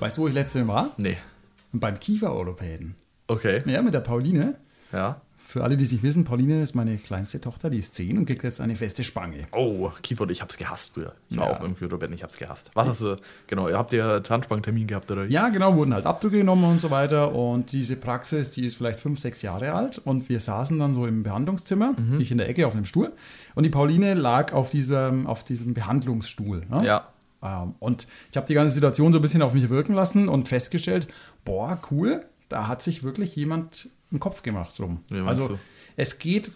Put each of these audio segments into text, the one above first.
Weißt du, wo ich letztes Mal war? Nee. Beim Kieferorthopäden. Okay. Ja, mit der Pauline. Ja. Für alle, die sich wissen, Pauline ist meine kleinste Tochter, die ist 10 und kriegt jetzt eine feste Spange. Oh, Kiefer, ich hab's gehasst früher. Ich war Ja. auch im Kyoto-Bett, ich hab's gehasst. Was hast du, genau, ihr habt ja Zahnspangentermin gehabt, oder? Ja, genau, wurden halt Abdrücke genommen und so weiter. Und diese Praxis, die ist vielleicht fünf, sechs Jahre alt. Und wir saßen dann so im Behandlungszimmer, ich in der Ecke auf einem Stuhl. Und die Pauline lag auf diesem, auf diesem Behandlungsstuhl. Ne? Ja. Ähm, Und ich habe die ganze Situation so ein bisschen auf mich wirken lassen und festgestellt, boah, cool, da hat sich wirklich jemand einen Kopf gemacht drum. Also du? es geht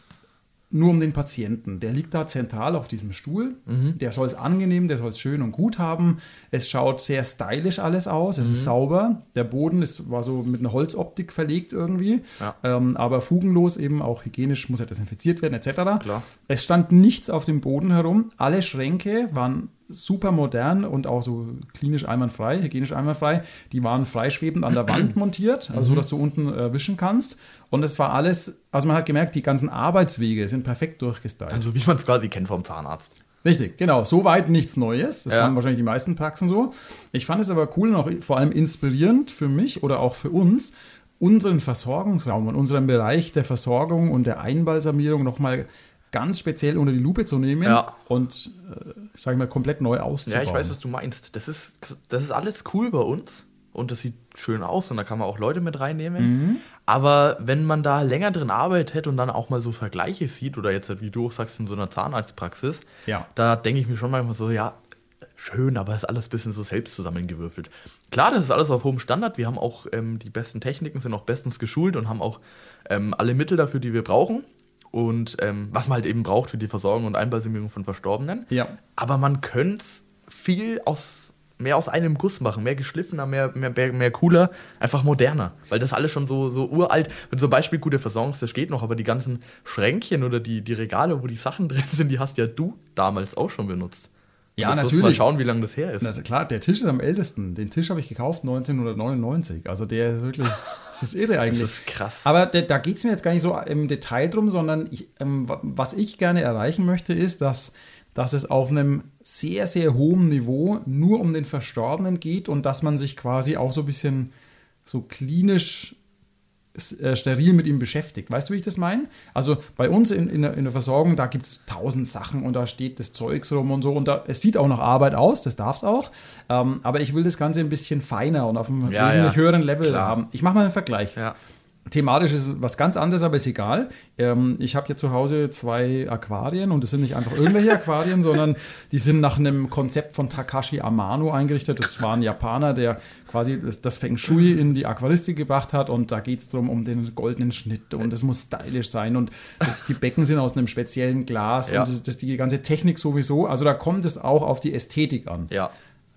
nur um den Patienten. Der liegt da zentral auf diesem Stuhl. Mhm. Der soll es angenehm, der soll es schön und gut haben. Es schaut sehr stylisch alles aus. Es Mhm. ist sauber. Der Boden ist, war so mit einer Holzoptik verlegt irgendwie. Ja. Ähm, aber fugenlos eben, auch hygienisch muss er desinfiziert werden etc. Klar. Es stand nichts auf dem Boden herum. Alle Schränke waren super modern und auch so klinisch einwandfrei, hygienisch einwandfrei. Die waren freischwebend an der Wand montiert, also so, dass du unten äh, wischen kannst. Und es war alles, also man hat gemerkt, die ganzen Arbeitswege sind perfekt durchgestylt. Also wie man es quasi kennt vom Zahnarzt. Richtig, genau. Soweit nichts Neues. Das Ja. haben wahrscheinlich die meisten Praxen so. Ich fand es aber cool und auch vor allem inspirierend für mich oder auch für uns, unseren Versorgungsraum und unseren Bereich der Versorgung und der Einbalsamierung nochmal ganz speziell unter die Lupe zu nehmen Ja. und, äh, sag ich mal, komplett neu auszubauen. Ja, ich weiß, was du meinst. Das ist, das ist alles cool bei uns und das sieht schön aus und da kann man auch Leute mit reinnehmen. Mhm. Aber wenn man da länger drin arbeitet und dann auch mal so Vergleiche sieht oder jetzt, wie du auch sagst, in so einer Zahnarztpraxis, Ja. da denke ich mir schon manchmal so, ja, schön, aber ist alles ein bisschen so selbst zusammengewürfelt. Klar, das ist alles auf hohem Standard. Wir haben auch ähm, die besten Techniken, sind auch bestens geschult und haben auch ähm, alle Mittel dafür, die wir brauchen. Und ähm, was man halt eben braucht für die Versorgung und Einbalsamierung von Verstorbenen. Ja. Aber man könnte viel aus, mehr aus einem Guss machen, mehr geschliffener, mehr, mehr, mehr, mehr cooler, einfach moderner. Weil das alles schon so, so uralt, wenn zum Beispiel gute Versorgungstisch geht noch, aber die ganzen Schränkchen oder die, die Regale, wo die Sachen drin sind, die hast ja du damals auch schon benutzt. Ja, du natürlich. Mal schauen, wie lange das her ist. Na klar, der Tisch ist am ältesten. Den Tisch habe ich gekauft 1999. Also der ist wirklich, das ist irre eigentlich. Das ist krass. Aber da, da geht es mir jetzt gar nicht so im Detail drum, sondern ich, ähm, wa- was ich gerne erreichen möchte, ist, dass, dass es auf einem sehr, sehr hohen Niveau nur um den Verstorbenen geht und dass man sich quasi auch so ein bisschen so klinisch steril mit ihm beschäftigt. Weißt du, wie ich das meine? Also bei uns in, in, der, in der Versorgung, da gibt es tausend Sachen und da steht das Zeugs rum und so und da, es sieht auch nach Arbeit aus, das darf es auch. Ähm, aber ich will das Ganze ein bisschen feiner und auf einem Ja, wesentlich ja. höheren Level Klar. haben. Ich mache mal einen Vergleich. Ja. Thematisch ist es was ganz anderes, aber ist egal. Ähm, ich habe hier zu Hause zwei Aquarien und das sind nicht einfach irgendwelche Aquarien, sondern die sind nach einem Konzept von Takashi Amano eingerichtet. Das war ein Japaner, der quasi das- das Feng Shui in die Aquaristik gebracht hat und da geht es darum, um den goldenen Schnitt und es muss stylisch sein und das, die Becken sind aus einem speziellen Glas Ja. und das, das, die ganze Technik sowieso. Also da kommt es auch auf die Ästhetik an. Ja.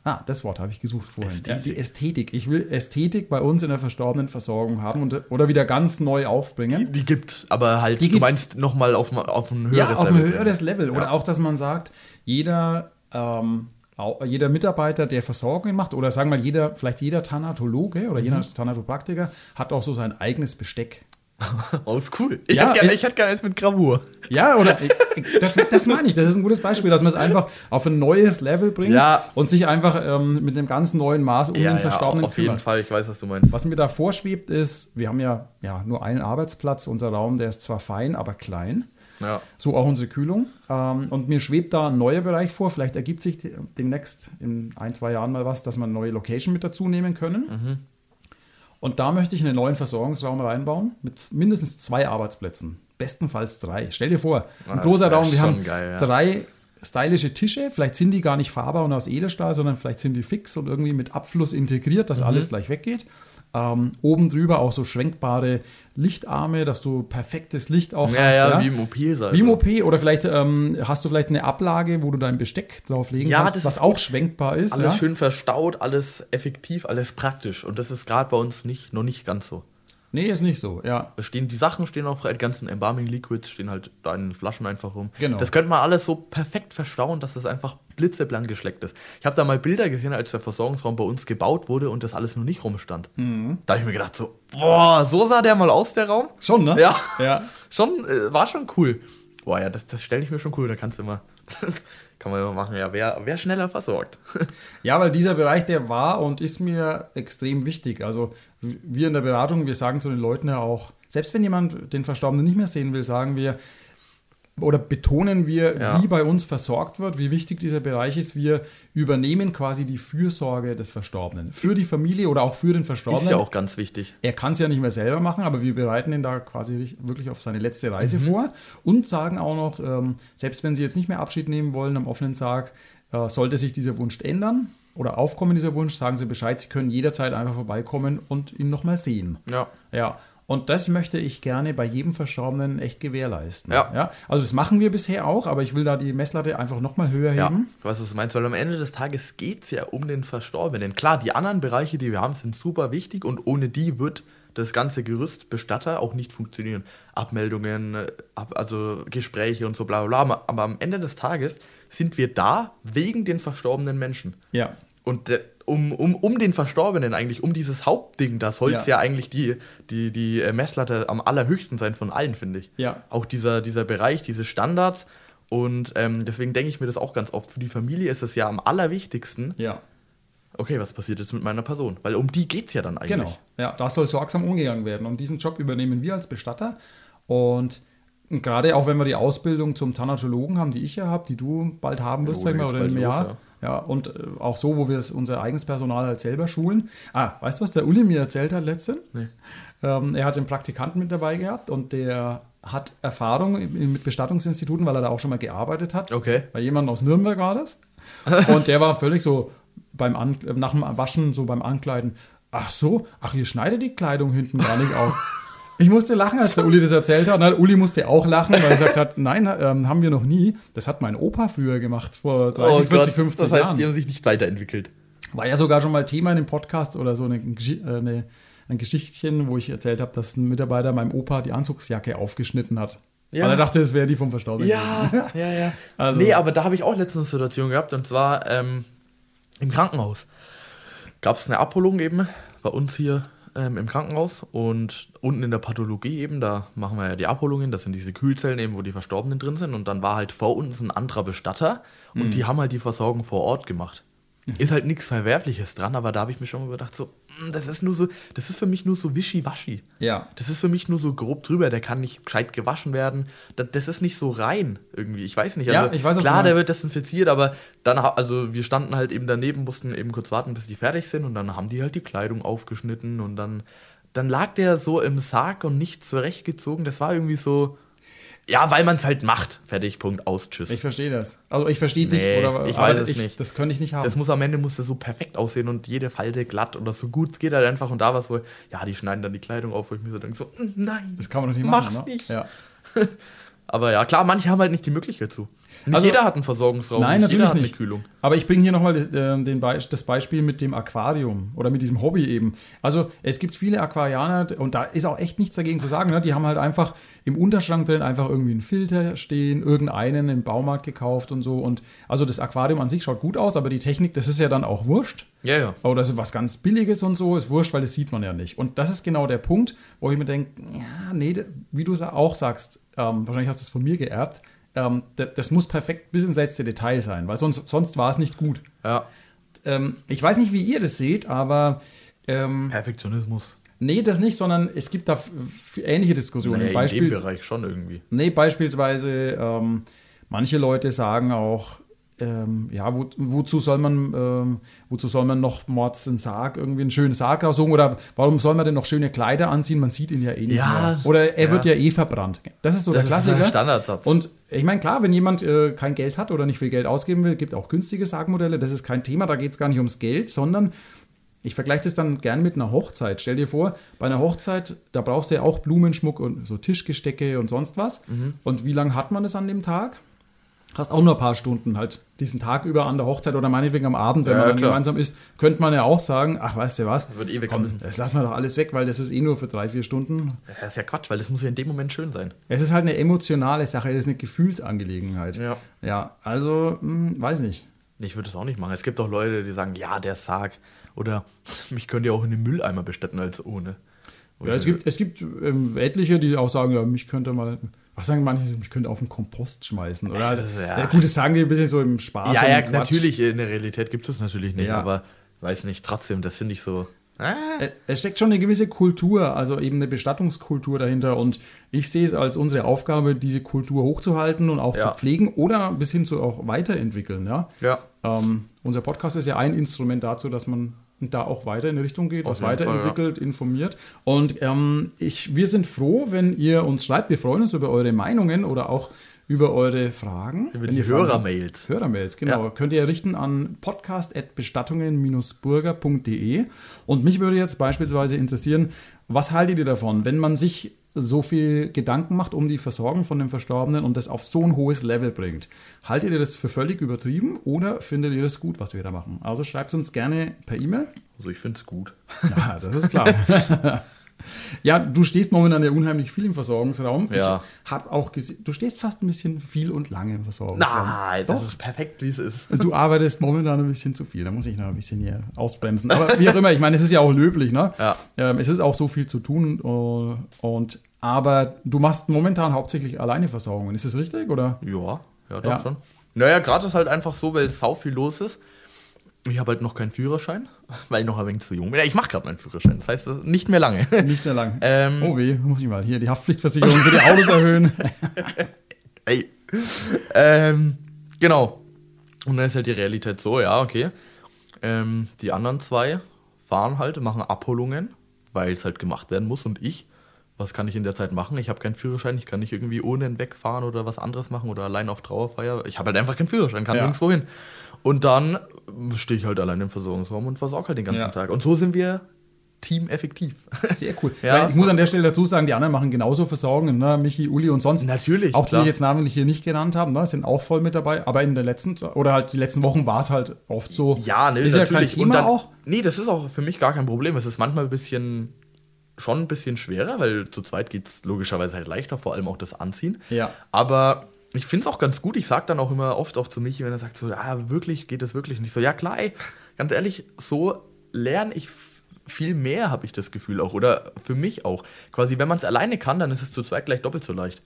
Ah, das Wort habe ich gesucht vorhin. Ästhetik. Ja, die Ästhetik. Ich will Ästhetik bei uns in der verstorbenen Versorgung haben und, oder wieder ganz neu aufbringen. Die gibt's, aber halt, Die du gibt's. meinst nochmal auf, auf ein höheres Ja, auf ein Level. höheres Level. Oder Ja. auch, dass man sagt, jeder, ähm, jeder Mitarbeiter, der Versorgung macht, oder sagen wir mal, jeder, vielleicht jeder Thanatologe oder Mhm. jeder Thanatopraktiker hat auch so sein eigenes Besteck. Oh, ist cool. Ich Ja, hätte gerne ich- hätte gerne eins mit Gravur. Ja, oder ich- das, das meine ich, das ist ein gutes Beispiel, dass man es einfach auf ein neues Level bringt Ja. und sich einfach ähm, mit einem ganz neuen Maß um den Verstorbenen auf jeden. Fall, ich weiß, was du meinst. Was mir da vorschwebt ist, wir haben ja, ja nur einen Arbeitsplatz, unser Raum, der ist zwar fein, aber klein. Ja. So auch unsere Kühlung. Ähm, und mir schwebt da ein neuer Bereich vor. Vielleicht ergibt sich de- demnächst in ein, zwei Jahren mal was, dass wir eine neue Location mit dazu nehmen können. Mhm. Und da möchte ich einen neuen Versorgungsraum reinbauen mit mindestens zwei Arbeitsplätzen. Bestenfalls drei. Stell dir vor, ein Ah, das großer wär Raum, wir haben geil, ja. drei stylische Tische. Vielleicht sind die gar nicht fahrbar und aus Edelstahl, sondern vielleicht sind die fix und irgendwie mit Abfluss integriert, dass alles gleich weggeht. Ähm, oben drüber auch so schwenkbare Lichtarme, dass du perfektes Licht auch Ja, hast. ja, wie im OP sein. Wie im OP oder vielleicht ähm, hast du vielleicht eine Ablage, wo du dein Besteck drauflegen Ja, kannst, das was auch schwenkbar ist. Alles ja? schön verstaut, alles effektiv, alles praktisch. Und das ist gerade bei uns nicht, noch nicht ganz so. Nee, ist nicht so, ja. Stehen, die Sachen stehen auch frei, die ganzen Embalming Liquids stehen halt da in Flaschen einfach rum. Genau. Das könnte man alles so perfekt verstauen, dass das einfach blitzeblank geschleckt ist. Ich habe da mal Bilder gesehen, als der Versorgungsraum bei uns gebaut wurde und das alles noch nicht rumstand. Mhm. Da habe ich mir gedacht so, boah, so sah der mal aus, der Raum. Schon, ne? Ja. Ja. Schon, äh, war schon cool. Boah, ja, das, das stelle ich mir schon cool. Da kannst du immer, kann man immer machen, ja, wer, wer schneller versorgt. Ja, weil dieser Bereich, der war und ist mir extrem wichtig. Also wir in der Beratung, wir sagen zu den Leuten ja auch, selbst wenn jemand den Verstorbenen nicht mehr sehen will, sagen wir oder betonen wir, Ja. wie bei uns versorgt wird, wie wichtig dieser Bereich ist. Wir übernehmen quasi die Fürsorge des Verstorbenen. Für die Familie oder auch für den Verstorbenen. Ist ja auch ganz wichtig. Er kann es ja nicht mehr selber machen, aber wir bereiten ihn da quasi wirklich auf seine letzte Reise Mhm. vor und sagen auch noch, ähm, selbst wenn Sie jetzt nicht mehr Abschied nehmen wollen am offenen Sarg, äh, sollte sich dieser Wunsch ändern oder aufkommen dieser Wunsch, sagen Sie Bescheid, Sie können jederzeit einfach vorbeikommen und ihn nochmal sehen. Ja. Ja. Und das möchte ich gerne bei jedem Verstorbenen echt gewährleisten. Ja. Also das machen wir bisher auch, aber ich will da die Messlatte einfach nochmal höher Ja, heben. weiß, was du meinst, weil am Ende des Tages geht es ja um den Verstorbenen. Klar, die anderen Bereiche, die wir haben, sind super wichtig und ohne die wird das ganze Gerüst Bestatter auch nicht funktionieren. Abmeldungen, ab, also Gespräche und so bla bla bla. Aber am Ende des Tages sind wir da wegen den verstorbenen Menschen. Ja. Und äh, um, um, um den Verstorbenen eigentlich, um dieses Hauptding, da soll es Ja. ja. eigentlich die, die, die äh, Messlatte am allerhöchsten sein von allen, finde ich. Ja. Auch dieser, dieser Bereich, diese Standards. Und ähm, deswegen denke ich mir das auch ganz oft. Für die Familie ist es ja am allerwichtigsten, Ja. Okay, was passiert jetzt mit meiner Person? Weil um die geht es ja dann eigentlich. Genau. Ja, da soll sorgsam umgegangen werden. Und diesen Job übernehmen wir als Bestatter. Und gerade auch wenn wir die Ausbildung zum Thanatologen haben, die ich ja habe, die du bald haben wirst, Oh, sag ich mal, geht's oder im bald los, Jahr. ja. und äh, auch so, wo wir unser eigenes Personal halt selber schulen. Ah, weißt du, was der Uli mir erzählt hat letztens? Nee. Ähm, er hat einen Praktikanten mit dabei gehabt und der hat Erfahrung mit Bestattungsinstituten, weil er da auch schon mal gearbeitet hat. Okay. Bei jemandem aus Nürnberg war das. Und der war völlig so beim An nach dem Waschen, so beim Ankleiden. Ach so, ach, ihr schneidet die Kleidung hinten gar nicht auf. Ich musste lachen, als der Uli das erzählt hat. Na, Uli musste auch lachen, weil er gesagt hat, nein, ähm, haben wir noch nie. Das hat mein Opa früher gemacht, vor 30, 40, 50 Oh das heißt, Jahren. die haben sich nicht weiterentwickelt. War ja sogar schon mal Thema in dem Podcast oder so eine, äh, eine, ein Geschichtchen, wo ich erzählt habe, dass ein Mitarbeiter meinem Opa die Anzugsjacke aufgeschnitten hat. Ja. Weil er dachte, es wäre die vom Verstorbenen. Ja, ja, ja. Also- nee, aber da habe ich auch letztens eine Situation gehabt und zwar ähm, im Krankenhaus. Gab es eine Abholung eben bei uns hier ähm, im Krankenhaus und unten in der Pathologie eben, da machen wir ja die Abholungen, das sind diese Kühlzellen eben, wo die Verstorbenen drin sind und dann war halt vor uns ein anderer Bestatter und die haben halt die Versorgung vor Ort gemacht. Ist halt nichts Verwerfliches dran, aber da habe ich mir schon mal gedacht, so, das ist nur so, das ist für mich nur so wischiwaschi. Ja. Das ist für mich nur so grob drüber, der kann nicht gescheit gewaschen werden. Das, das ist nicht so rein irgendwie. Ich weiß nicht. Ja, Also, ich weiß, klar, der wird desinfiziert, aber dann, also wir standen halt eben daneben, mussten eben kurz warten, bis die fertig sind und dann haben die halt die Kleidung aufgeschnitten und dann, dann lag der so im Sarg und nicht zurechtgezogen. Das war irgendwie so, ja, weil man es halt macht. Fertig, Punkt, aus, tschüss. Ich verstehe das. Also ich verstehe dich, Nee, oder ich weiß es ich, nicht. Das könnte ich nicht haben. das muss am Ende muss das so perfekt aussehen und jede Falte glatt oder so gut es geht halt einfach und da war es so, ja, die schneiden dann die Kleidung auf, wo ich mir so denke, so, mm, nein. Das kann man doch nicht Mach's machen. Ne? nicht. Ja. Aber ja, klar, manche haben halt nicht die Möglichkeit zu. Nicht Also- jeder hat einen Versorgungsraum, Nein, nicht natürlich jeder hat nicht. eine Kühlung. Aber ich bringe hier nochmal äh, den Be das Beispiel mit dem Aquarium oder mit diesem Hobby eben. Also es gibt viele Aquarianer und da ist auch echt nichts dagegen zu sagen. Ne? Die haben halt einfach im Unterschrank drin einfach irgendwie einen Filter stehen, irgendeinen im Baumarkt gekauft und so. Und also das Aquarium an sich schaut gut aus, aber die Technik, das ist ja dann auch wurscht. Ja, ja. Oder so was ganz Billiges und so, ist wurscht, weil das sieht man ja nicht. Und das ist genau der Punkt, wo ich mir denke, ja, nee, wie du es auch sagst, ähm, wahrscheinlich hast du es von mir geerbt, ähm, das, muss perfekt bis ins letzte Detail sein, weil sonst, sonst war es nicht gut. Ja. Ähm, ich weiß nicht, wie ihr das seht, aber ähm, Perfektionismus. nee, das nicht, sondern es gibt da ähnliche Diskussionen. Naja, in dem Bereich schon irgendwie. Nee, beispielsweise, ähm, manche Leute sagen auch, ähm, ja, wo, wozu soll man, ähm, wozu soll man noch mords einen Sarg, irgendwie einen schönen Sarg raussuchen oder warum soll man denn noch schöne Kleider anziehen? Man sieht ihn ja eh nicht Ja, mehr. Oder er ja. wird ja eh verbrannt. Das ist so Das der ist Klassiker. ein Standardsatz. Und ich meine, klar, wenn jemand äh, kein Geld hat oder nicht viel Geld ausgeben will, gibt auch günstige Sargmodelle. Das ist kein Thema, da geht es gar nicht ums Geld, sondern ich vergleiche das dann gern mit einer Hochzeit. Stell dir vor, bei einer Hochzeit, da brauchst du ja auch Blumenschmuck und so Tischgestecke und sonst was. Mhm. Und wie lange hat man es an dem Tag? Hast auch nur ein paar Stunden halt diesen Tag über an der Hochzeit oder meinetwegen am Abend, wenn Ja, man dann klar. gemeinsam ist, könnte man ja auch sagen, ach, weißt du was, Wird eh komm, weggeschmissen. das lassen wir doch alles weg, weil das ist eh nur für drei, vier Stunden. Das ist ja Quatsch, weil das muss ja in dem Moment schön sein. Es ist halt eine emotionale Sache, es ist eine Gefühlsangelegenheit. Ja. Ja, also, hm, weiß nicht. Ich würde es auch nicht machen. Es gibt auch Leute, die sagen, ja, der Sarg. Oder mich könnt ihr auch in den Mülleimer bestatten als ohne. Ja, es gibt, es gibt ähm, etliche, die auch sagen, ja, mich könnte mal, was sagen manche, mich könnte auf den Kompost schmeißen. Oder halt, Ja. ja. gut, das sagen die ein bisschen so im Spaß. ja, ja, Quatsch. natürlich, in der Realität gibt es natürlich nicht, Ja. aber weiß nicht, trotzdem, das finde ich so. Ah, Es steckt schon eine gewisse Kultur, also eben eine Bestattungskultur dahinter. Und ich sehe es als unsere Aufgabe, diese Kultur hochzuhalten und auch Ja. zu pflegen oder bis hin zu auch weiterentwickeln. Ja? ja. Ähm, unser Podcast ist ja ein Instrument dazu, dass man da auch weiter in die Richtung geht, Auf was jeden Fall, weiterentwickelt, informiert. Und ähm, ich, wir sind froh, wenn ihr uns schreibt. Wir freuen uns über eure Meinungen oder auch über eure Fragen. Über die Hörermails. Hörermails, genau. Ja. Könnt ihr richten an podcast.bestattungen-burger.de. Und mich würde jetzt beispielsweise interessieren, was haltet ihr davon, wenn man sich so viel Gedanken macht um die Versorgung von dem Verstorbenen und das auf so ein hohes Level bringt? Haltet ihr das für völlig übertrieben oder findet ihr das gut, was wir da machen? Also schreibt es uns gerne per E-Mail. Also ich finde es gut. Ja, das ist klar. ja, du stehst momentan ja unheimlich viel im Versorgungsraum. Ja. Ich habe auch gesehen, du stehst fast ein bisschen viel und lange im Versorgungsraum. Nein, das Doch. ist perfekt, wie es ist. Du arbeitest momentan ein bisschen zu viel. Da muss ich noch ein bisschen hier ausbremsen. Aber wie auch immer, ich meine, es ist ja auch löblich, ne? Ja. Ähm, es ist auch so viel zu tun. äh, Und, aber du machst momentan hauptsächlich alleine Versorgungen. Ist das richtig? Oder? Ja, ja, doch Ja. schon. Naja, gerade ist halt einfach so, weil sau viel los ist. Ich habe halt noch keinen Führerschein, weil ich noch ein wenig zu jung bin. Ja, ich mache gerade meinen Führerschein, das heißt, das nicht mehr lange. Nicht mehr lang. Ähm. oh weh, muss ich mal hier die Haftpflichtversicherung für die Autos erhöhen. Ey. ähm, genau. Und dann ist halt die Realität so, ja, okay. Ähm, die anderen zwei fahren halt, machen Abholungen, weil es halt gemacht werden muss. Und ich, was kann ich in der Zeit machen? Ich habe keinen Führerschein, ich kann nicht irgendwie ohne ihn wegfahren oder was anderes machen oder allein auf Trauerfeier. Ich habe halt einfach keinen Führerschein, kann Ja. nirgendwo hin. Und dann stehe ich halt allein im Versorgungsraum und versorge halt den ganzen Ja. Tag. Und so sind wir teameffektiv. Sehr cool. Ja. Ich muss an der Stelle dazu sagen, die anderen machen genauso Versorgungen, ne? Michi, Uli und sonst. Natürlich, Auch die klar. ich jetzt namentlich hier nicht genannt haben, ne? sind auch voll mit dabei. Aber in der letzten, oder halt die letzten Wochen war es halt oft so. Ja, ne, ist natürlich. ja kein Thema dann, auch. Nee, das ist auch für mich gar kein Problem. Es ist manchmal ein bisschen, schon ein bisschen schwerer, weil zu zweit geht es logischerweise halt leichter, vor allem auch das Anziehen. Ja. Aber ich finde es auch ganz gut. Ich sage dann auch immer oft auch zu Michi, wenn er sagt so, ja, wirklich, geht das wirklich nicht so. Ja, klar, ey, ganz ehrlich, so lerne ich viel mehr, habe ich das Gefühl auch. Oder für mich auch. Quasi, wenn man es alleine kann, dann ist es zu zweit gleich doppelt so leicht.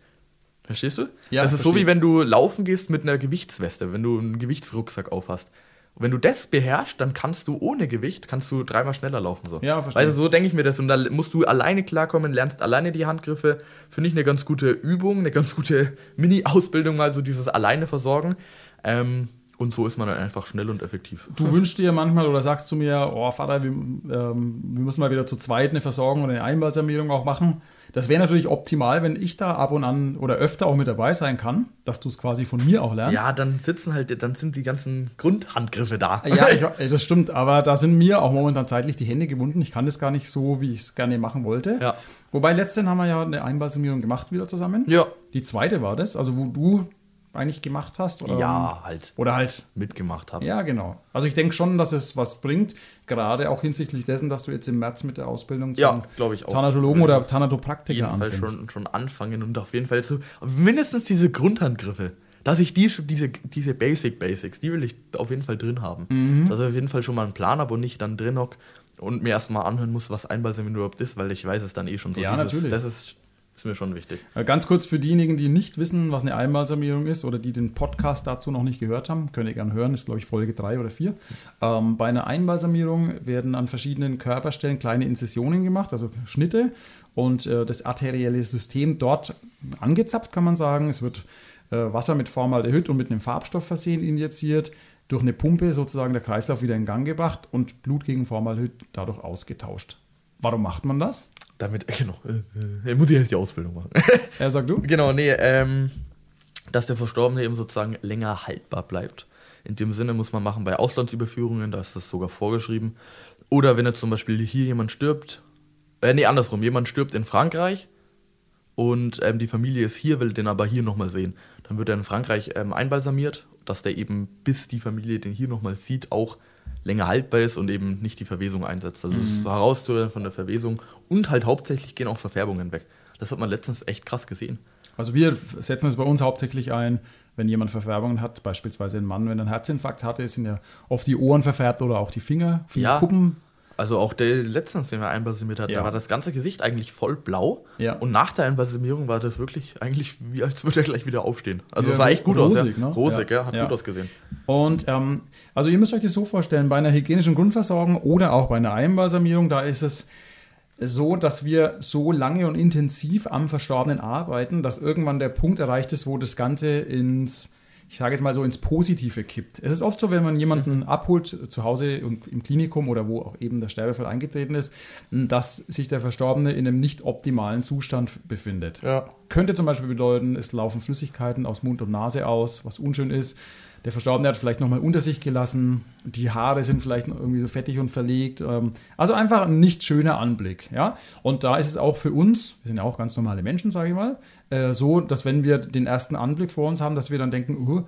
Verstehst du? Ja, das ist so verstehe. wie wenn du laufen gehst mit einer Gewichtsweste, wenn du einen Gewichtsrucksack aufhast. Und wenn du das beherrschst, dann kannst du ohne Gewicht, kannst du dreimal schneller laufen. So. Ja, verstehe. Also so denke ich mir das. Und da musst du alleine klarkommen, lernst alleine die Handgriffe. Finde ich eine ganz gute Übung, eine ganz gute Mini-Ausbildung, mal so dieses alleine versorgen. Ähm, und so ist man dann einfach schnell und effektiv. Du wünschst dir manchmal oder sagst zu mir, oh Vater, wir, ähm, wir müssen mal wieder zu zweit eine Versorgung oder eine Einbalsamierung auch machen. Das wäre natürlich optimal, wenn ich da ab und an oder öfter auch mit dabei sein kann, dass du es quasi von mir auch lernst. Ja, dann sitzen halt, dann sind die ganzen Grundhandgriffe da. Ja, ich, das stimmt, aber da sind mir auch momentan zeitlich die Hände gewunden. Ich kann das gar nicht so, wie ich es gerne machen wollte. Ja. Wobei letztens haben wir ja eine Einbalsamierung gemacht wieder zusammen. Ja. Die zweite war das, also wo du eigentlich gemacht hast. Oder, Ja, halt Oder halt mitgemacht habe. Ja, genau. Also ich denke schon, dass es was bringt, gerade auch hinsichtlich dessen, dass du jetzt im März mit der Ausbildung zum Ja, glaube ich auch. Thanatologen oder Thanatopraktiker jeden Fall schon, schon anfangen und auf jeden Fall so mindestens diese Grundhandgriffe. Dass ich die, diese, diese Basic Basics, die will ich auf jeden Fall drin haben. Mhm. Dass ich auf jeden Fall schon mal einen Plan habe und nicht dann drin hock und mir erstmal anhören muss, was Einbalsam überhaupt ist, weil ich weiß es dann eh schon so. Ja, natürlich. Das ist, ist mir schon wichtig. Äh, Ganz kurz für diejenigen, die nicht wissen, was eine Einbalsamierung ist oder die den Podcast dazu noch nicht gehört haben, könnt ihr gerne hören, ist glaube ich Folge 3 oder 4. Ähm, bei einer Einbalsamierung werden an verschiedenen Körperstellen kleine Inzessionen gemacht, also Schnitte und äh, das arterielle System dort angezapft, kann man sagen. Es wird äh, Wasser mit Formaldehyd und mit einem Farbstoff versehen injiziert, durch eine Pumpe sozusagen der Kreislauf wieder in Gang gebracht und Blut gegen Formaldehyd dadurch ausgetauscht. Warum macht man das? Damit, genau, äh, äh, muss ich jetzt die Ausbildung machen. Er sagt du? Genau, nee, ähm, dass der Verstorbene eben sozusagen länger haltbar bleibt. In dem Sinne muss man machen bei Auslandsüberführungen, da ist das sogar vorgeschrieben. Oder wenn jetzt zum Beispiel hier jemand stirbt, äh, nee, andersrum, jemand stirbt in Frankreich und ähm, die Familie ist hier, will den aber hier nochmal sehen. Dann wird er in Frankreich ähm, einbalsamiert, dass der eben, bis die Familie den hier nochmal sieht, auch länger haltbar ist und eben nicht die Verwesung einsetzt. Also es ist herauszuhören von der Verwesung und halt hauptsächlich gehen auch Verfärbungen weg. Das hat man letztens echt krass gesehen. Also wir setzen es bei uns hauptsächlich ein, wenn jemand Verfärbungen hat, beispielsweise ein Mann, wenn er einen Herzinfarkt hatte, sind ja oft die Ohren verfärbt oder auch die Finger, Fingerkuppen. Also auch der letztens, den wir einbalsamiert hatten, Ja. da war das ganze Gesicht eigentlich voll blau. Ja. Und nach der Einbalsamierung war das wirklich eigentlich wie als würde er gleich wieder aufstehen. Also Ja, sah echt gut aus. rosig, Ja. ne? Rosig, Ja. hat gut ausgesehen. Und ähm, also ihr müsst euch das so vorstellen, bei einer hygienischen Grundversorgung oder auch bei einer Einbalsamierung, da ist es so, dass wir so lange und intensiv am Verstorbenen arbeiten, dass irgendwann der Punkt erreicht ist, wo das Ganze ins, ich sage jetzt mal so, ins Positive kippt. Es ist oft so, wenn man jemanden abholt zu Hause und im Klinikum oder wo auch eben der Sterbefall eingetreten ist, dass sich der Verstorbene in einem nicht optimalen Zustand befindet. Ja. Könnte zum Beispiel bedeuten, es laufen Flüssigkeiten aus Mund und Nase aus, was unschön ist. Der Verstorbene hat vielleicht nochmal unter sich gelassen. Die Haare sind vielleicht irgendwie so fettig und verlegt. ähm, Also einfach ein nicht schöner Anblick. Ja? Und da ist es auch für uns, wir sind ja auch ganz normale Menschen, sage ich mal, äh, so, dass wenn wir den ersten Anblick vor uns haben, dass wir dann denken, uh,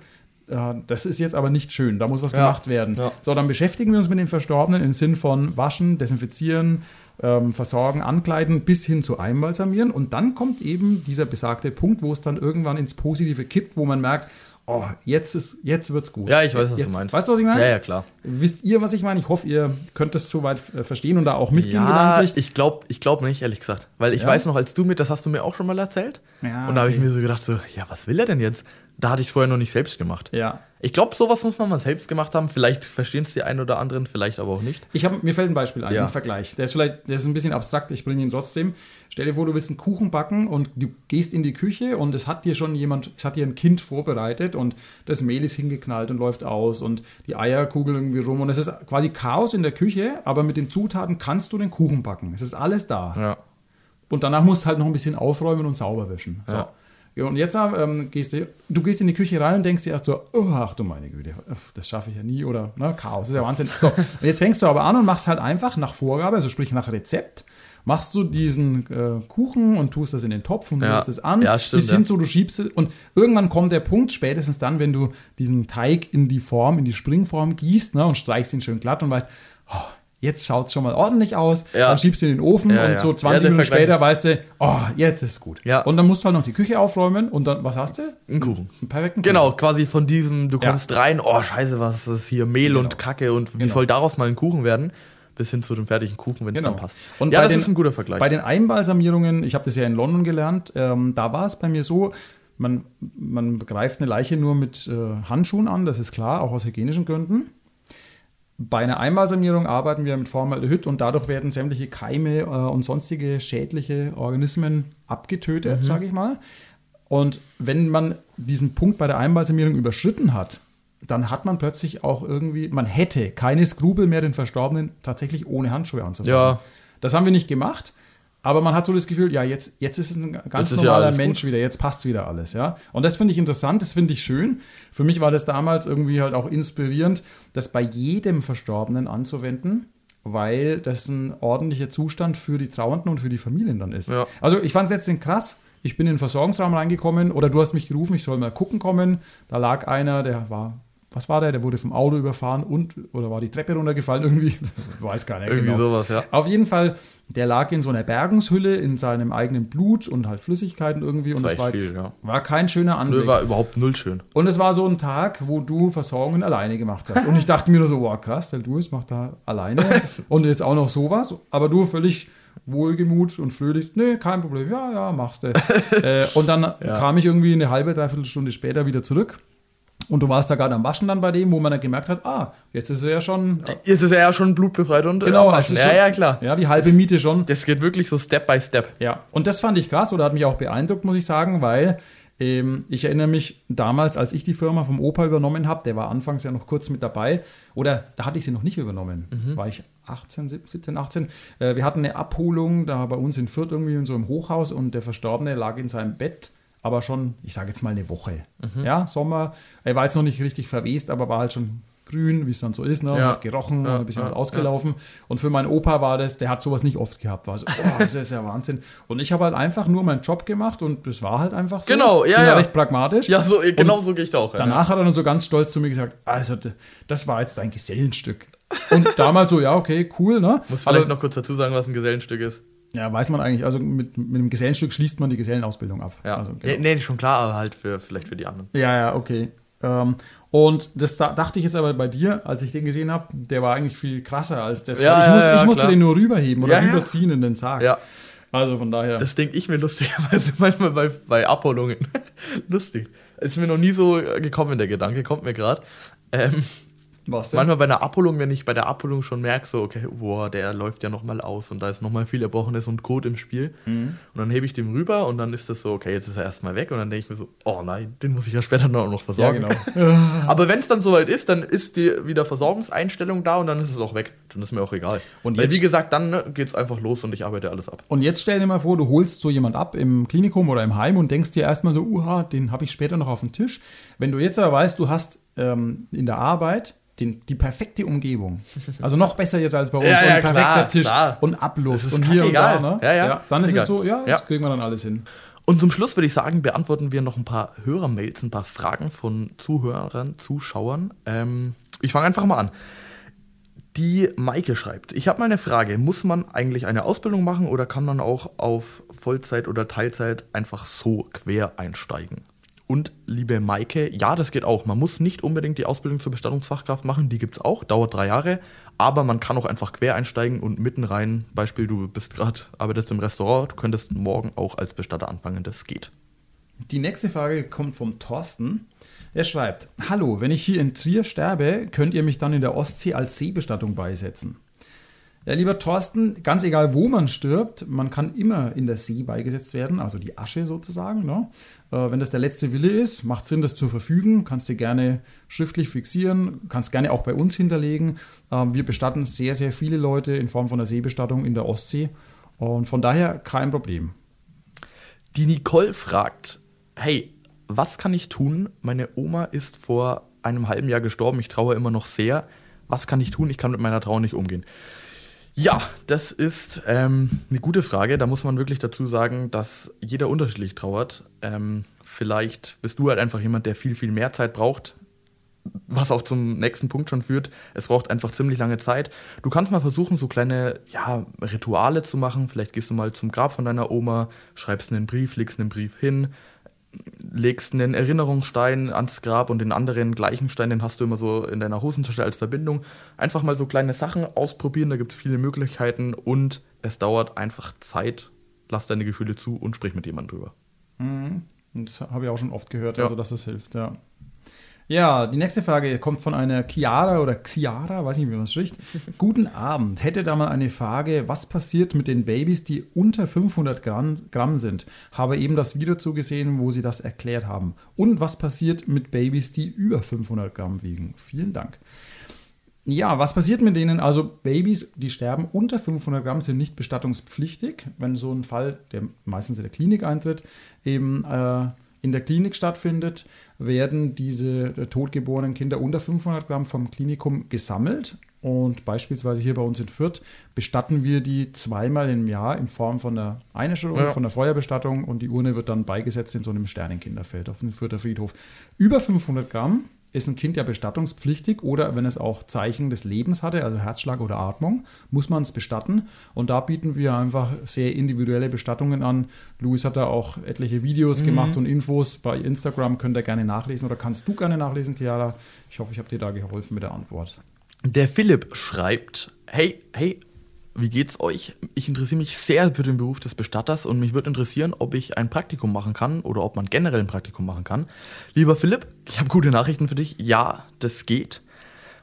äh, das ist jetzt aber nicht schön, da muss was Ja. gemacht werden. Ja. So, dann beschäftigen wir uns mit dem Verstorbenen im Sinn von waschen, desinfizieren, ähm, versorgen, ankleiden, bis hin zu einbalsamieren. Und dann kommt eben dieser besagte Punkt, wo es dann irgendwann ins Positive kippt, wo man merkt, oh, jetzt, ist, jetzt wird's gut. Ja, ich weiß, was jetzt, du meinst. Weißt du, was ich meine? Ja, ja, klar. Wisst ihr, was ich meine? Ich hoffe, ihr könnt das soweit äh, verstehen und da auch mitgehen Ja, gedanklich. ich glaube ich glaub nicht, ehrlich gesagt. Weil ich Ja? weiß noch, als du mir, das hast du mir auch schon mal erzählt. Ja, und da habe ich okay. mir so gedacht, so, ja, was will er denn jetzt? Da hatte ich es vorher noch nicht selbst gemacht. Ja. Ich glaube, sowas muss man mal selbst gemacht haben. Vielleicht verstehen es die einen oder anderen, vielleicht aber auch nicht. Ich hab, mir fällt ein Beispiel ein, Ja. ein Vergleich. Der ist vielleicht, der ist ein bisschen abstrakt, ich bringe ihn trotzdem. Stell dir vor, du willst einen Kuchen backen und du gehst in die Küche und es hat dir schon jemand, es hat dir ein Kind vorbereitet und das Mehl ist hingeknallt und läuft aus und die Eier kugeln irgendwie rum und es ist quasi Chaos in der Küche, aber mit den Zutaten kannst du den Kuchen backen. Es ist alles da. Ja. Und danach musst du halt noch ein bisschen aufräumen und sauber wischen. So. Ja. Ja, und jetzt ähm, gehst du, du gehst in die Küche rein und denkst dir erst so, oh, ach du meine Güte, das schaffe ich ja nie oder ne, Chaos, das ist ja Wahnsinn. So, und jetzt fängst du aber an und machst halt einfach nach Vorgabe, also sprich nach Rezept, machst du diesen äh, Kuchen und tust das in den Topf und Ja. rührst es an, Ja, stimmt, bis hin ja. zu, du schiebst es und irgendwann kommt der Punkt, spätestens dann, wenn du diesen Teig in die Form, in die Springform gießt ne, und streichst ihn schön glatt und weißt, oh, jetzt schaut es schon mal ordentlich aus, Ja. dann schiebst du in den Ofen Ja, und ja. so Ja, 20 der Minuten Vergleich später weißt du, oh, jetzt ist gut. Ja. Und dann musst du halt noch die Küche aufräumen und dann, was hast du? Ein Kuchen. Einen perfekten Genau, quasi von diesem, du kommst rein, oh scheiße, was ist hier, Mehl Genau. und Kacke und wie Genau. soll daraus mal ein Kuchen werden? Bis hin zu dem fertigen Kuchen, wenn es Genau. dann passt. Und ja, das den- ist ein guter Vergleich. Bei den Einbalsamierungen, ich habe das ja in London gelernt, ähm, da war es bei mir so, man, man greift eine Leiche nur mit äh, Handschuhen an, das ist klar, auch aus hygienischen Gründen. Bei einer Einbalsamierung arbeiten wir mit Formaldehyd und dadurch werden sämtliche Keime äh, und sonstige schädliche Organismen abgetötet, sage ich mal. Und wenn man diesen Punkt bei der Einbalsamierung überschritten hat, dann hat man plötzlich auch irgendwie, man hätte keine Skrupel mehr, den Verstorbenen tatsächlich ohne Handschuhe anzufassen. Ja. Das haben wir nicht gemacht, aber man hat so das Gefühl, ja, jetzt, jetzt ist es ein ganz Jetzt ja normaler alles Mensch wieder, jetzt passt wieder alles, ja. Und das finde ich interessant, das finde ich schön. Für mich war das damals irgendwie halt auch inspirierend, das bei jedem Verstorbenen anzuwenden, weil das ein ordentlicher Zustand für die Trauernden und für die Familien dann ist. Ja. Also ich fand es letztendlich krass. Ich bin in den Versorgungsraum reingekommen oder du hast mich gerufen, ich soll mal gucken kommen. Da lag einer, der war, was war der? Der wurde vom Auto überfahren und oder war die Treppe runtergefallen irgendwie? Weiß gar nicht. Irgendwie genau. sowas, ja. Auf jeden Fall, der lag in so einer Bergungshülle in seinem eigenen Blut und halt Flüssigkeiten irgendwie. Und Das es war jetzt, viel, ja. war kein schöner Anblick. Nö, war überhaupt null schön. Und es war so ein Tag, wo du Versorgungen alleine gemacht hast. Und ich dachte mir nur so, wow, krass, der Louis macht da alleine und jetzt auch noch sowas. Aber du völlig wohlgemut und fröhlich, nee, kein Problem, ja, ja, machst du. äh, und dann kam ich irgendwie eine halbe, dreiviertel Stunde später wieder zurück. Und du warst da gerade am Waschen dann bei dem, wo man dann gemerkt hat, ah, jetzt ist er ja schon. Jetzt ist er ja schon blutbefreit und Genau, äh, also ja, schon- ja, klar. Ja, die halbe Miete schon. Das geht wirklich so Step by Step. Ja, und das fand ich krass oder hat mich auch beeindruckt, muss ich sagen, weil ähm, ich erinnere mich damals, als ich die Firma vom Opa übernommen habe, der war anfangs ja noch kurz mit dabei, oder da hatte ich sie noch nicht übernommen, war ich 18, 17, 18. Äh, wir hatten eine Abholung da bei uns in Fürth irgendwie in so einem Hochhaus und der Verstorbene lag in seinem Bett aber schon, ich sage jetzt mal eine Woche. Ja, Sommer. Er war jetzt noch nicht richtig verwest, aber war halt schon grün, wie es dann so ist, ne? Ja. Gerochen, Ja, ein bisschen ja, ausgelaufen. Und für meinen Opa war das, der hat sowas nicht oft gehabt. War so, oh, das ist ja Wahnsinn. Und ich habe halt einfach nur meinen Job gemacht und das war halt einfach so. Genau, ja, Bin ja. recht pragmatisch. Ja, so, genau Und so gehe ich da auch. Danach hat er dann so ganz stolz zu mir gesagt, also das war jetzt dein Gesellenstück. Und damals so, ja, okay, cool, ne? Muss Aber- vielleicht noch kurz dazu sagen, was ein Gesellenstück ist. Ja, weiß man eigentlich, also mit, mit dem Gesellenstück schließt man die Gesellenausbildung ab. Ja. Also, nee, nee, schon klar, aber halt für, vielleicht für die anderen. Ja, ja, okay. Ähm, und das da, dachte ich jetzt aber bei dir, als ich den gesehen habe, der war eigentlich viel krasser als das. Ja, ich, ja, muss, ja, ich musste klar. den nur rüberheben oder rüberziehen in den Sarg. Ja, Also von daher. das denke ich mir lustigerweise manchmal bei, bei Abholungen. Lustig. Ist mir noch nie so gekommen, der Gedanke, kommt mir gerade. Ähm, was manchmal bei einer Abholung, wenn ich bei der Abholung schon merke, so, okay, boah, der läuft ja nochmal aus und da ist nochmal viel Erbrochenes und Kot im Spiel. Und dann hebe ich den rüber und dann ist das so, okay, jetzt ist er erstmal weg und dann denke ich mir so, oh nein, den muss ich ja später noch noch Ja, versorgen. genau. Aber wenn es dann soweit ist, dann ist die wieder Versorgungseinstellung da und dann ist es auch weg. Dann ist mir auch egal. Und Weil wie gesagt, dann ne, geht's einfach los und ich arbeite alles ab. Und jetzt stell dir mal vor, du holst so jemand ab im Klinikum oder im Heim und denkst dir erstmal so, uha, den habe ich später noch auf dem Tisch. Wenn du jetzt aber weißt, du hast ähm, in der Arbeit den, die perfekte Umgebung. Also noch besser jetzt als bei uns. Ja, und ja, ein perfekter klar, Tisch klar. und Abluft ist und hier und egal. da. Ne? Ja, ja, Dann ist ist es so, ja, Ja. das kriegen wir dann alles hin. Und zum Schluss würde ich sagen, beantworten wir noch ein paar Hörermails, ein paar Fragen von Zuhörern, Zuschauern. Ähm, ich fange einfach mal an. Die Maike schreibt, ich habe mal eine Frage, muss man eigentlich eine Ausbildung machen oder kann man auch auf Vollzeit oder Teilzeit einfach so quer einsteigen? Und liebe Maike, ja, das geht auch. Man muss nicht unbedingt die Ausbildung zur Bestattungsfachkraft machen, die gibt es auch, dauert drei Jahre, aber man kann auch einfach quer einsteigen und mitten rein, Beispiel, du bist gerade, arbeitest im Restaurant, du könntest morgen auch als Bestatter anfangen, das geht. Die nächste Frage kommt vom Thorsten. Er schreibt: Hallo, wenn ich hier in Trier sterbe, könnt ihr mich dann in der Ostsee als Seebestattung beisetzen? Ja, lieber Thorsten, ganz egal, wo man stirbt, man kann immer in der See beigesetzt werden, also die Asche sozusagen. Ne? Äh, wenn das der letzte Wille ist, macht Sinn, das zu verfügen. Kannst du gerne schriftlich fixieren, kannst gerne auch bei uns hinterlegen. Ähm, wir bestatten sehr, sehr viele Leute in Form von einer Seebestattung in der Ostsee. Und von daher kein Problem. Die Nicole fragt, hey, was kann ich tun? Meine Oma ist vor einem halben Jahr gestorben, ich traue immer noch sehr. Was kann ich tun? Ich kann mit meiner Trauer nicht umgehen. Ja, das ist ähm, eine gute Frage. Da muss man wirklich dazu sagen, dass jeder unterschiedlich trauert. Ähm, vielleicht bist du halt einfach jemand, der viel, viel mehr Zeit braucht. Was auch zum nächsten Punkt schon führt. Es braucht einfach ziemlich lange Zeit. Du kannst mal versuchen, so kleine ja, Rituale zu machen. Vielleicht gehst du mal zum Grab von deiner Oma, schreibst einen Brief, legst einen Brief hin, legst einen Erinnerungsstein ans Grab und den anderen gleichen Stein, den hast du immer so in deiner Hosentasche als Verbindung. Einfach mal so kleine Sachen ausprobieren, da gibt es viele Möglichkeiten und es dauert einfach Zeit. Lass deine Gefühle zu und sprich mit jemandem drüber. Und Das habe ich auch schon oft gehört, Ja. also dass es hilft, ja. Ja, die nächste Frage kommt von einer Chiara oder Xiara, weiß nicht, wie man es spricht. Guten Abend. Hätte da mal eine Frage, was passiert mit den Babys, die unter 500 Gramm, sind? Habe eben das Video zugesehen, wo sie das erklärt haben. Und was passiert mit Babys, die über 500 Gramm wiegen? Vielen Dank. Ja, was passiert mit denen? Also Babys, die sterben unter 500 Gramm, sind nicht bestattungspflichtig. Wenn so ein Fall, der meistens in der Klinik eintritt, eben äh, in der Klinik stattfindet, werden diese äh, totgeborenen Kinder unter 500 Gramm vom Klinikum gesammelt. Und beispielsweise hier bei uns in Fürth bestatten wir die zweimal im Jahr in Form von der Einäscherung, Ja. von der Feuerbestattung und die Urne wird dann beigesetzt in so einem Sternenkinderfeld auf dem Fürther Friedhof. Über 500 Gramm ist ein Kind ja bestattungspflichtig oder wenn es auch Zeichen des Lebens hatte, also Herzschlag oder Atmung, muss man es bestatten. Und da bieten wir einfach sehr individuelle Bestattungen an. Luis hat da auch etliche Videos gemacht und Infos bei Instagram, könnt ihr gerne nachlesen oder kannst du gerne nachlesen, Chiara. Ich hoffe, ich habe dir da geholfen mit der Antwort. Der Philipp schreibt, hey, hey, wie geht's euch? Ich interessiere mich sehr für den Beruf des Bestatters und mich würde interessieren, ob ich ein Praktikum machen kann oder ob man generell ein Praktikum machen kann. Lieber Philipp, ich habe gute Nachrichten für dich. Ja, das geht.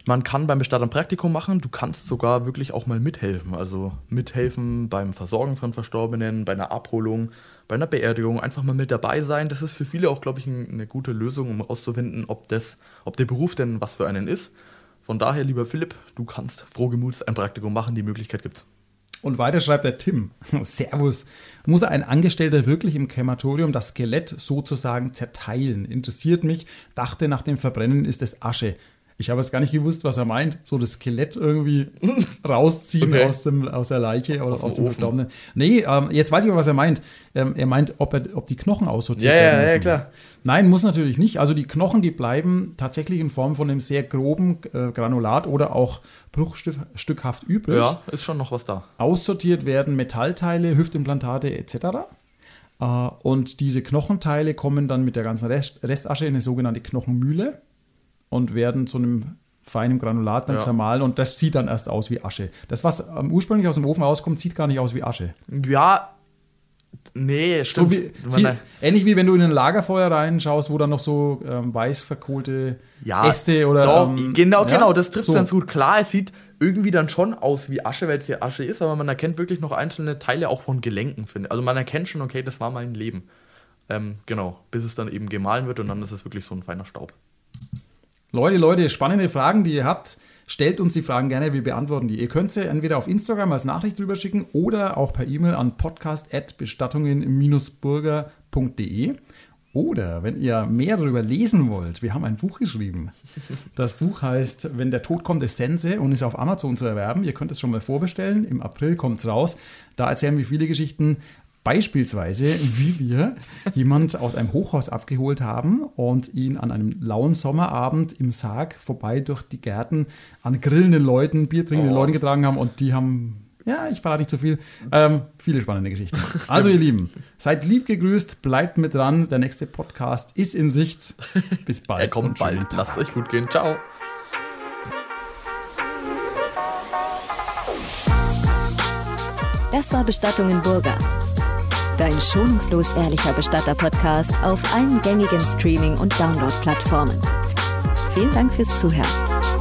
Man kann beim Bestatter ein Praktikum machen, du kannst sogar wirklich auch mal mithelfen. Also mithelfen beim Versorgen von Verstorbenen, bei einer Abholung, bei einer Beerdigung, einfach mal mit dabei sein. Das ist für viele auch, glaube ich, ein- eine gute Lösung, um herauszufinden, ob, das, ob der Beruf denn was für einen ist. Von daher, lieber Philipp, du kannst frohgemutes ein Praktikum machen, die Möglichkeit gibt's. Und weiter schreibt der Tim. Servus. Muss ein Angestellter wirklich im Krematorium das Skelett sozusagen zerteilen? Interessiert mich. Dachte, nach dem Verbrennen ist es Asche. Ich habe jetzt gar nicht gewusst, was er meint. So das Skelett irgendwie rausziehen Okay. aus, dem, aus der Leiche oder Aus aus, dem dem. Verstorbenen. Nee, ähm, jetzt weiß ich aber, was er meint. Ähm, er meint, ob, er, ob die Knochen aussortiert Ja, ja, werden ja, müssen. klar. Nein, muss natürlich nicht. Also die Knochen, die bleiben tatsächlich in Form von einem sehr groben äh, Granulat oder auch bruchstückhaft übrig. Ja, ist schon noch was da. Aussortiert werden Metallteile, Hüftimplantate etc. Äh, Und diese Knochenteile kommen dann mit der ganzen Rest, Restasche in eine sogenannte Knochenmühle und werden zu einem feinen Granulat dann Ja. zermahlen und das sieht dann erst aus wie Asche. Das, was ähm, ursprünglich aus dem Ofen rauskommt, sieht gar nicht aus wie Asche. Ja, nee, stimmt. So wie, sie, ähnlich wie wenn du in ein Lagerfeuer reinschaust, wo dann noch so ähm, weiß verkohlte ja, Äste oder. Doch, ähm, genau, ja, genau, das trifft so. ganz gut. Klar, es sieht irgendwie dann schon aus wie Asche, weil es ja Asche ist, aber man erkennt wirklich noch einzelne Teile auch von Gelenken, finde. Also man erkennt schon, okay, das war mal ein Leben. Ähm, genau, bis es dann eben gemahlen wird und dann ist es wirklich so ein feiner Staub. Leute, Leute, spannende Fragen, die ihr habt. Stellt uns die Fragen gerne, wir beantworten die. Ihr könnt sie entweder auf Instagram als Nachricht drüber schicken oder auch per E-Mail an podcast.bestattungen-burger.de. Oder wenn ihr mehr darüber lesen wollt, wir haben ein Buch geschrieben. Das Buch heißt Wenn der Tod kommt, ist Sense und ist auf Amazon zu erwerben. Ihr könnt es schon mal vorbestellen. Im April kommt es raus. Da erzählen wir viele Geschichten. Beispielsweise, wie wir jemand aus einem Hochhaus abgeholt haben und ihn an einem lauen Sommerabend im Sarg vorbei durch die Gärten an grillenden Leuten, biertrinkenden Oh. Leuten getragen haben und die haben, ja, ich verrate nicht zu viel, ähm, viele spannende Geschichten. Also ihr Lieben, seid lieb gegrüßt, bleibt mit dran, der nächste Podcast ist in Sicht. Bis bald. Er kommt bald. Tag. Lasst euch gut gehen. Ciao. Das war Bestattungen Burger. Dein schonungslos ehrlicher Bestatter-Podcast auf allen gängigen Streaming- und Download-Plattformen. Vielen Dank fürs Zuhören.